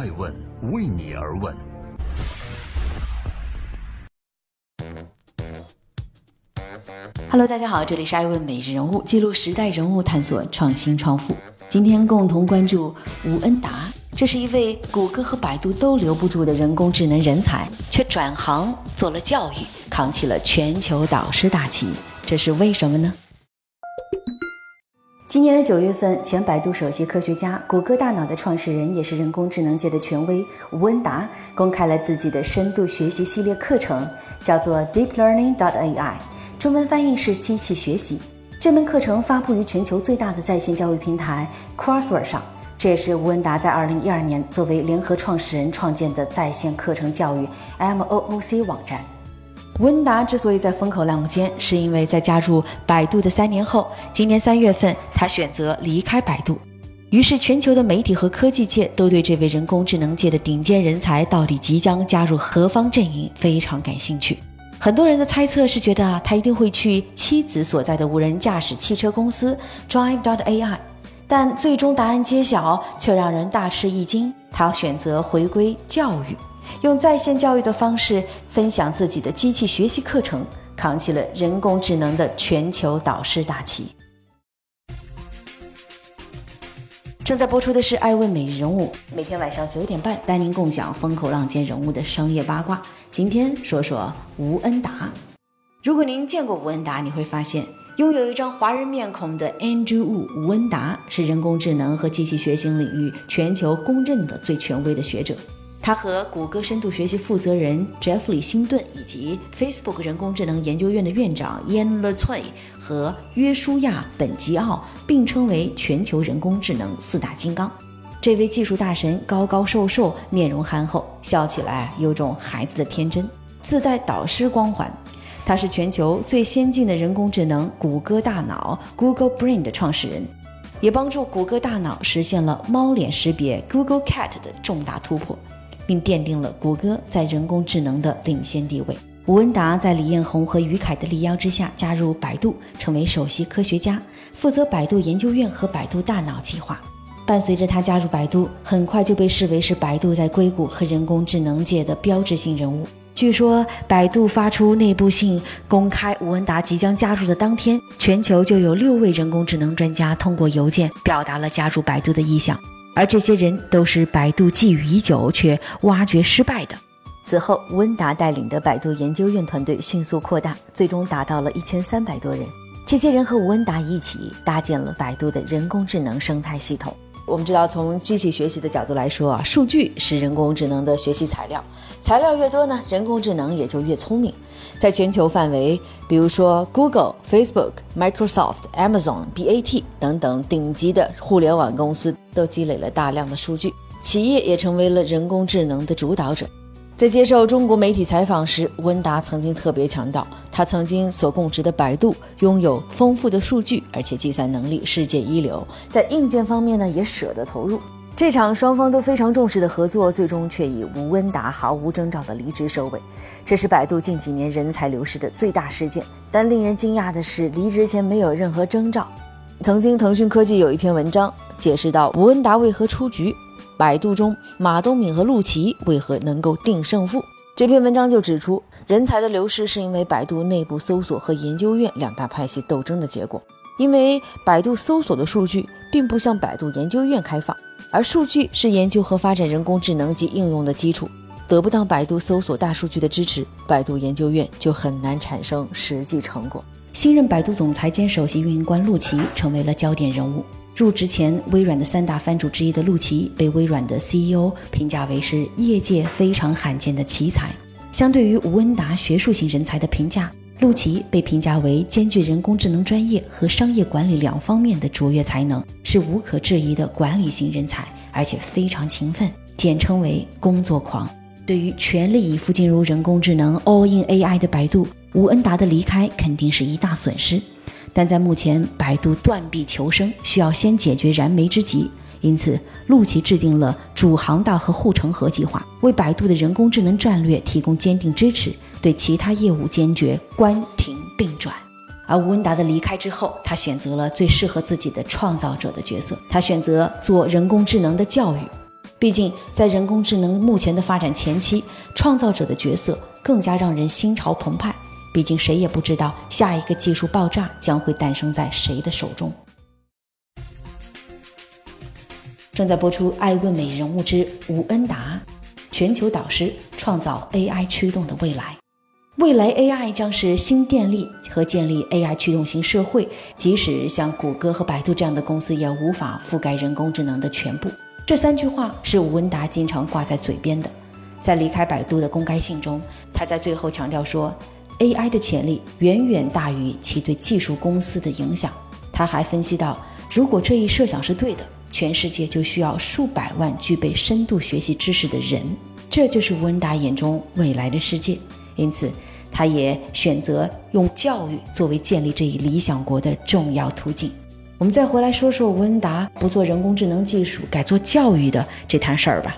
爱问为你而问。Hello，大家好，这里是爱问每日人物，记录时代人物，探索创新创富。今天共同关注吴恩达，这是一位谷歌和百度都留不住的人工智能人才，却转行做了教育，扛起了全球导师大旗，这是为什么呢？今年的九月份，前百度首席科学家、谷歌大脑的创始人，也是人工智能界的权威吴恩达，公开了自己的深度学习系列课程，叫做 Deep Learning dot AI，中文翻译是机器学习。这门课程发布于全球最大的在线教育平台 Coursera 上，这也是吴恩达在二零一二年作为联合创始人创建的在线课程教育 MOOC 网站。温达之所以在风口浪尖，是因为在加入百度的三年后，今年三月份他选择离开百度。于是，全球的媒体和科技界都对这位人工智能界的顶尖人才到底即将加入何方阵营非常感兴趣。很多人的猜测是觉得他一定会去妻子所在的无人驾驶汽车公司 Drive dot AI，但最终答案揭晓却让人大吃一惊，他选择回归教育。用在线教育的方式分享自己的机器学习课程，扛起了人工智能的全球导师大旗。正在播出的是《爱问每日人物》，每天晚上九点半带您共享风口浪尖人物的商业八卦。今天说说吴恩达。如果您见过吴恩达，你会发现，拥有一张华人面孔的 Andrew Wu 吴恩达是人工智能和机器学习领域全球公认的最权威的学者。他和谷歌深度学习负责人 Jeff 里辛顿以及 Facebook 人工智能研究院的院长 Ian l e t o y 和约书亚本吉奥并称为全球人工智能四大金刚。这位技术大神高高瘦瘦，面容憨厚，笑起来有种孩子的天真，自带导师光环。他是全球最先进的人工智能谷歌大脑 Google Brain 的创始人，也帮助谷歌大脑实现了猫脸识别 Google Cat 的重大突破。并奠定了谷歌在人工智能的领先地位。吴文达在李彦宏和于凯的力邀之下加入百度，成为首席科学家，负责百度研究院和百度大脑计划。伴随着他加入百度，很快就被视为是百度在硅谷和人工智能界的标志性人物。据说，百度发出内部信公开吴文达即将加入的当天，全球就有六位人工智能专家通过邮件表达了加入百度的意向。而这些人都是百度觊觎已久却挖掘失败的。此后，吴恩达带领的百度研究院团队迅速扩大，最终达到了一千三百多人。这些人和吴恩达一起搭建了百度的人工智能生态系统。我们知道，从机器学习的角度来说啊，数据是人工智能的学习材料，材料越多呢，人工智能也就越聪明。在全球范围，比如说 Google、Facebook、Microsoft、Amazon、BAT 等等顶级的互联网公司都积累了大量的数据，企业也成为了人工智能的主导者。在接受中国媒体采访时，温达曾经特别强调，他曾经所供职的百度拥有丰富的数据，而且计算能力世界一流，在硬件方面呢也舍得投入。这场双方都非常重视的合作，最终却以吴温达毫无征兆的离职收尾。这是百度近几年人才流失的最大事件。但令人惊讶的是，离职前没有任何征兆。曾经，腾讯科技有一篇文章解释到吴温达为何出局，百度中马东敏和陆琪为何能够定胜负。这篇文章就指出，人才的流失是因为百度内部搜索和研究院两大派系斗争的结果。因为百度搜索的数据并不向百度研究院开放。而数据是研究和发展人工智能及应用的基础，得不到百度搜索大数据的支持，百度研究院就很难产生实际成果。新任百度总裁兼首席运营官陆琪成为了焦点人物。入职前，微软的三大藩主之一的陆琪被微软的 CEO 评价为是业界非常罕见的奇才。相对于吴恩达学术型人才的评价。陆琪被评价为兼具人工智能专业和商业管理两方面的卓越才能，是无可置疑的管理型人才，而且非常勤奋，简称为工作狂。对于全力以赴进入人工智能 all in AI 的百度，吴恩达的离开肯定是一大损失。但在目前百度断臂求生，需要先解决燃眉之急。因此，陆琪制定了主航道和护城河计划，为百度的人工智能战略提供坚定支持，对其他业务坚决关停并转。而吴文达的离开之后，他选择了最适合自己的创造者的角色，他选择做人工智能的教育。毕竟，在人工智能目前的发展前期，创造者的角色更加让人心潮澎湃。毕竟，谁也不知道下一个技术爆炸将会诞生在谁的手中。正在播出《爱问美人物之吴恩达》，全球导师创造 AI 驱动的未来。未来 AI 将是新电力和建立 AI 驱动型社会。即使像谷歌和百度这样的公司，也无法覆盖人工智能的全部。这三句话是吴文达经常挂在嘴边的。在离开百度的公开信中，他在最后强调说，AI 的潜力远远大于其对技术公司的影响。他还分析到，如果这一设想是对的，全世界就需要数百万具备深度学习知识的人。这就是吴恩达眼中未来的世界。因此，他也选择用教育作为建立这一理想国的重要途径。我们再回来说说吴恩达不做人工智能技术，改做教育的这摊事儿吧。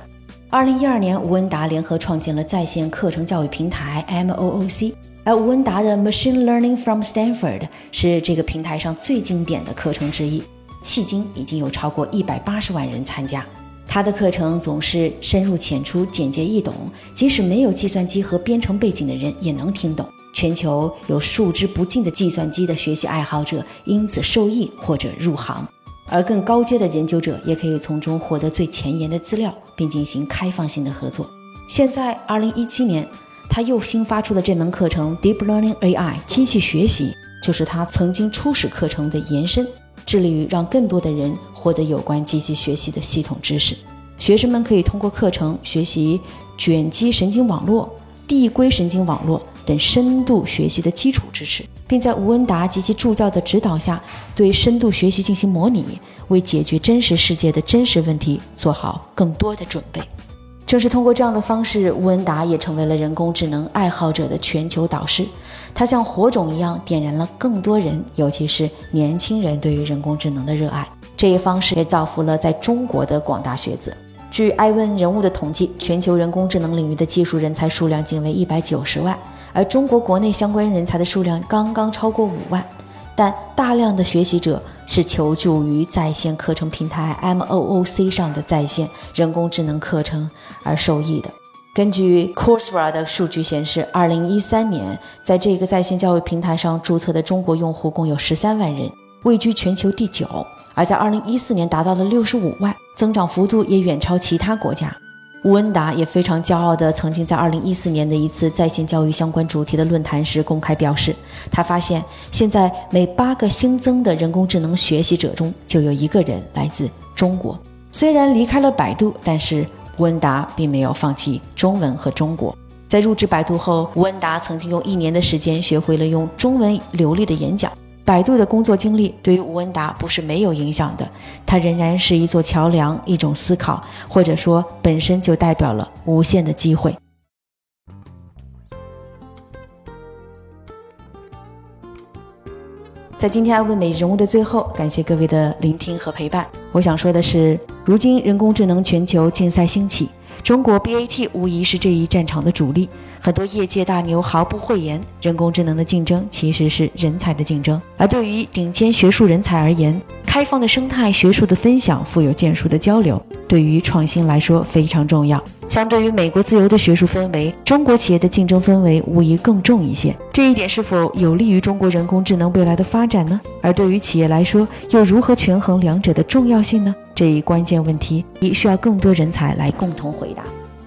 二零一二年，吴文达联合创建了在线课程教育平台 MOOC，而吴文达的 Machine Learning from Stanford 是这个平台上最经典的课程之一，迄今已经有超过一百八十万人参加。他的课程总是深入浅出、简洁易懂，即使没有计算机和编程背景的人也能听懂。全球有数之不尽的计算机的学习爱好者因此受益或者入行，而更高阶的研究者也可以从中获得最前沿的资料，并进行开放性的合作。现在，二零一七年，他又新发出的这门课程 Deep Learning AI 机器学习，就是他曾经初始课程的延伸，致力于让更多的人获得有关机器学习的系统知识。学生们可以通过课程学习卷积神经网络、递归神经网络。等深度学习的基础支持，并在吴文达及其助教的指导下，对深度学习进行模拟，为解决真实世界的真实问题做好更多的准备。正是通过这样的方式，吴文达也成为了人工智能爱好者的全球导师。他像火种一样点燃了更多人，尤其是年轻人对于人工智能的热爱。这一方式也造福了在中国的广大学子。据艾问人物的统计，全球人工智能领域的技术人才数量仅为一百九十万。而中国国内相关人才的数量刚刚超过五万，但大量的学习者是求助于在线课程平台 MOOC 上的在线人工智能课程而受益的。根据 Coursera 的数据显示，二零一三年在这个在线教育平台上注册的中国用户共有十三万人，位居全球第九；而在二零一四年达到了六十五万，增长幅度也远超其他国家。吴恩达也非常骄傲地曾经在二零一四年的一次在线教育相关主题的论坛时公开表示，他发现现在每八个新增的人工智能学习者中就有一个人来自中国。虽然离开了百度，但是吴恩达并没有放弃中文和中国。在入职百度后，吴恩达曾经用一年的时间学会了用中文流利的演讲。百度的工作经历对于吴文达不是没有影响的，它仍然是一座桥梁，一种思考，或者说本身就代表了无限的机会。在今天爱问美人物的最后，感谢各位的聆听和陪伴。我想说的是，如今人工智能全球竞赛兴起，中国 BAT 无疑是这一战场的主力。很多业界大牛毫不讳言，人工智能的竞争其实是人才的竞争。而对于顶尖学术人才而言，开放的生态、学术的分享、富有建树的交流，对于创新来说非常重要。相对于美国自由的学术氛围，中国企业的竞争氛围无疑更重一些。这一点是否有利于中国人工智能未来的发展呢？而对于企业来说，又如何权衡两者的重要性呢？这一关键问题，也需要更多人才来共同回答。